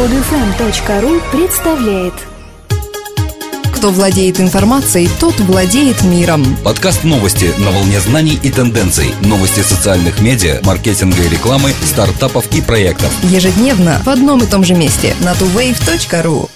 Подфм.ру представляет Кто владеет информацией, тот владеет миром. Подкаст новости на волне знаний и тенденций. Новости социальных медиа, маркетинга и рекламы, стартапов и проектов. Ежедневно в одном и том же месте на tuwave.ru.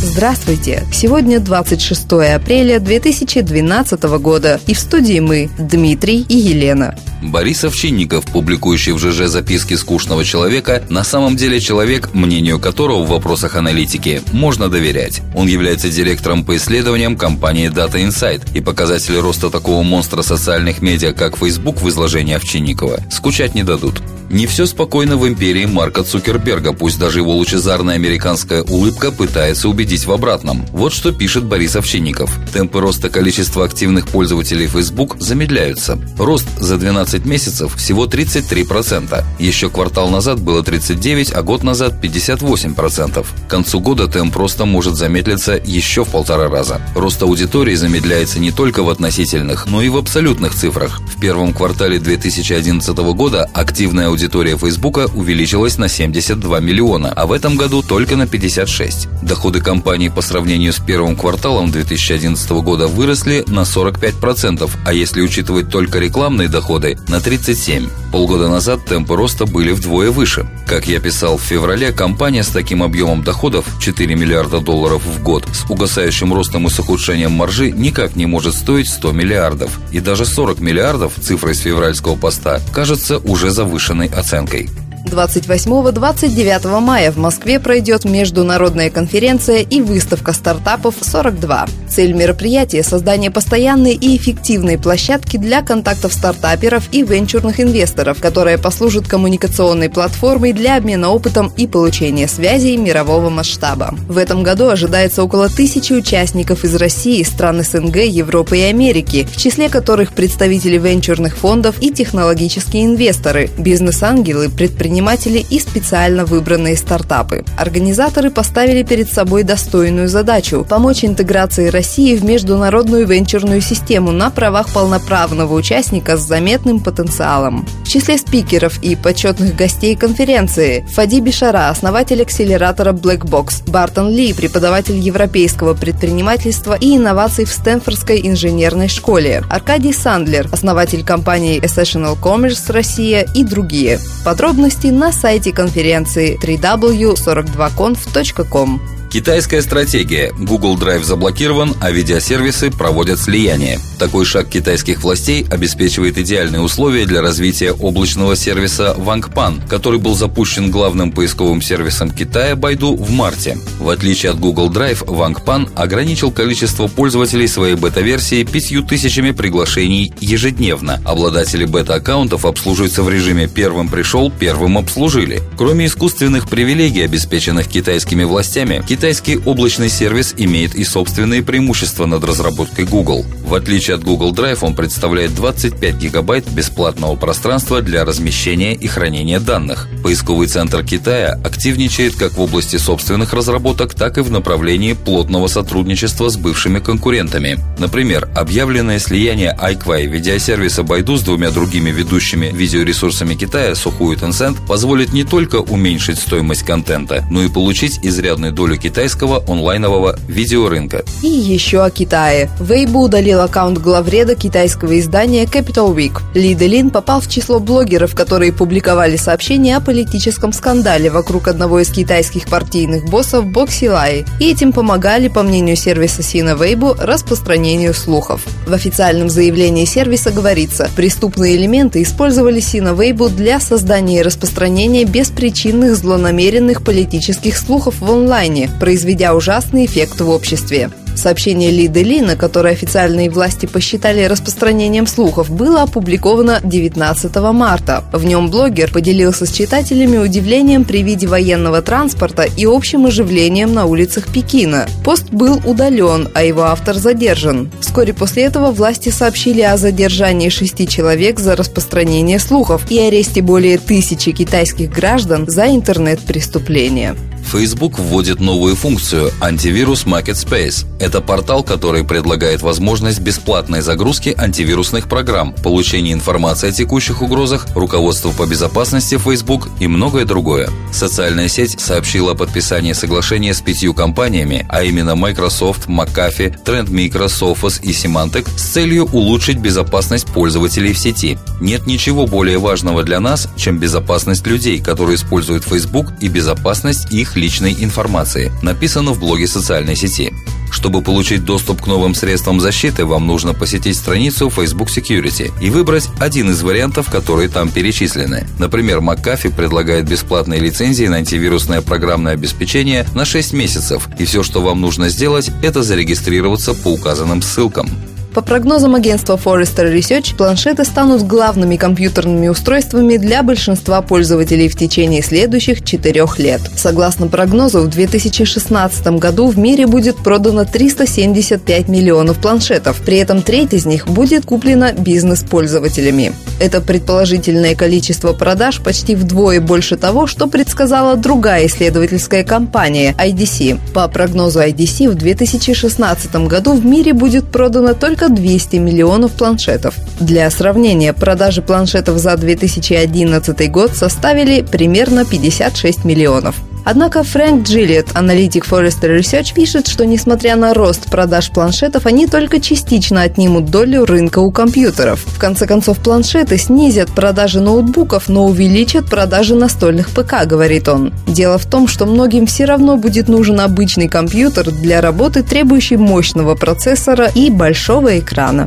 Здравствуйте! Сегодня 26 апреля 2012 года, и в студии мы, Дмитрий и Елена. Борис Овчинников, публикующий в ЖЖ записки скучного человека, на самом деле человек, мнению которого в вопросах аналитики можно доверять. Он является директором по исследованиям компании Data Insight, и показатели роста такого монстра социальных медиа, как Facebook в изложении Овчинникова, скучать не дадут. Не все спокойно в империи Марка Цукерберга, пусть даже его лучезарная американская улыбка пытается убедить в обратном. Вот что пишет Борис Овчинников. Темпы роста количества активных пользователей Facebook замедляются. Рост за 12 месяцев всего 33%. Еще квартал назад было 39, а год назад 58%. К концу года темп роста может замедлиться еще в полтора раза. Рост аудитории замедляется не только в относительных, но и в абсолютных цифрах. В первом квартале 2011 года активная аудитория Фейсбука увеличилась на 72 миллиона, а в этом году только на 56. Доходы компании по сравнению с первым кварталом 2011 года выросли на 45%, а если учитывать только рекламные доходы – на 37%. Полгода назад темпы роста были вдвое выше. Как я писал в феврале, компания с таким объемом доходов – 4 миллиарда долларов в год, с угасающим ростом и с ухудшением маржи никак не может стоить 100 миллиардов. И даже 40 миллиардов, цифрой с февральского поста, кажется уже завышенной оценкой. 28-29 мая в Москве пройдет международная конференция и выставка стартапов 42. Цель мероприятия – создание постоянной и эффективной площадки для контактов стартаперов и венчурных инвесторов, которая послужит коммуникационной платформой для обмена опытом и получения связей мирового масштаба. В этом году ожидается около тысячи участников из России, стран СНГ, Европы и Америки, в числе которых представители венчурных фондов и технологические инвесторы, бизнес-ангелы, предприниматели предприниматели и специально выбранные стартапы. Организаторы поставили перед собой достойную задачу – помочь интеграции России в международную венчурную систему на правах полноправного участника с заметным потенциалом. В числе спикеров и почетных гостей конференции Фади Бишара, основатель акселератора Blackbox, Бартон Ли, преподаватель европейского предпринимательства и инноваций в Стэнфордской инженерной школе, Аркадий Сандлер, основатель компании Essential Commerce Россия и другие. Подробности на сайте конференции www.42conf.com. Китайская стратегия. Google Drive заблокирован, а видеосервисы проводят слияние. Такой шаг китайских властей обеспечивает идеальные условия для развития облачного сервиса Wangpan, который был запущен главным поисковым сервисом Китая Байду в марте. В отличие от Google Drive, Wangpan ограничил количество пользователей своей бета-версии пятью тысячами приглашений ежедневно. Обладатели бета-аккаунтов обслуживаются в режиме «первым пришел, первым обслужили». Кроме искусственных привилегий, обеспеченных китайскими властями, Китайский облачный сервис имеет и собственные преимущества над разработкой Google. В отличие от Google Drive, он представляет 25 гигабайт бесплатного пространства для размещения и хранения данных. Поисковый центр Китая активничает как в области собственных разработок, так и в направлении плотного сотрудничества с бывшими конкурентами. Например, объявленное слияние iQuai видеосервиса Baidu с двумя другими ведущими видеоресурсами Китая, Сухую Tencent, позволит не только уменьшить стоимость контента, но и получить изрядную долю китайского онлайнового видеорынка. И еще о Китае. Weibo удалил аккаунт главреда китайского издания Capital Week. Ли Делин попал в число блогеров, которые публиковали сообщения о политическом скандале вокруг одного из китайских партийных боссов Бокси Лай. И этим помогали, по мнению сервиса Сина Weibo, распространению слухов. В официальном заявлении сервиса говорится, преступные элементы использовали Сина Weibo для создания и распространения беспричинных злонамеренных политических слухов в онлайне, произведя ужасный эффект в обществе. Сообщение Лиды Лина, которое официальные власти посчитали распространением слухов, было опубликовано 19 марта. В нем блогер поделился с читателями удивлением при виде военного транспорта и общим оживлением на улицах Пекина. Пост был удален, а его автор задержан. Вскоре после этого власти сообщили о задержании шести человек за распространение слухов и аресте более тысячи китайских граждан за интернет-преступления. Facebook вводит новую функцию антивирус Market Space. Это портал, который предлагает возможность бесплатной загрузки антивирусных программ, получения информации о текущих угрозах, руководство по безопасности Facebook и многое другое. Социальная сеть сообщила о подписании соглашения с пятью компаниями, а именно Microsoft, McAfee, TrendMicro, Sophos и Symantec с целью улучшить безопасность пользователей в сети. Нет ничего более важного для нас, чем безопасность людей, которые используют Facebook и безопасность их личной информации, написано в блоге социальной сети. Чтобы получить доступ к новым средствам защиты, вам нужно посетить страницу Facebook Security и выбрать один из вариантов, которые там перечислены. Например, McAfee предлагает бесплатные лицензии на антивирусное программное обеспечение на 6 месяцев, и все, что вам нужно сделать, это зарегистрироваться по указанным ссылкам. По прогнозам агентства Forrester Research, планшеты станут главными компьютерными устройствами для большинства пользователей в течение следующих четырех лет. Согласно прогнозу, в 2016 году в мире будет продано 375 миллионов планшетов. При этом треть из них будет куплена бизнес-пользователями. Это предположительное количество продаж почти вдвое больше того, что предсказала другая исследовательская компания IDC. По прогнозу IDC, в 2016 году в мире будет продано только 200 миллионов планшетов. Для сравнения, продажи планшетов за 2011 год составили примерно 56 миллионов. Однако Фрэнк Джилет, аналитик Forrester Research, пишет, что несмотря на рост продаж планшетов, они только частично отнимут долю рынка у компьютеров. В конце концов, планшеты снизят продажи ноутбуков, но увеличат продажи настольных ПК, говорит он. Дело в том, что многим все равно будет нужен обычный компьютер для работы, требующий мощного процессора и большого экрана.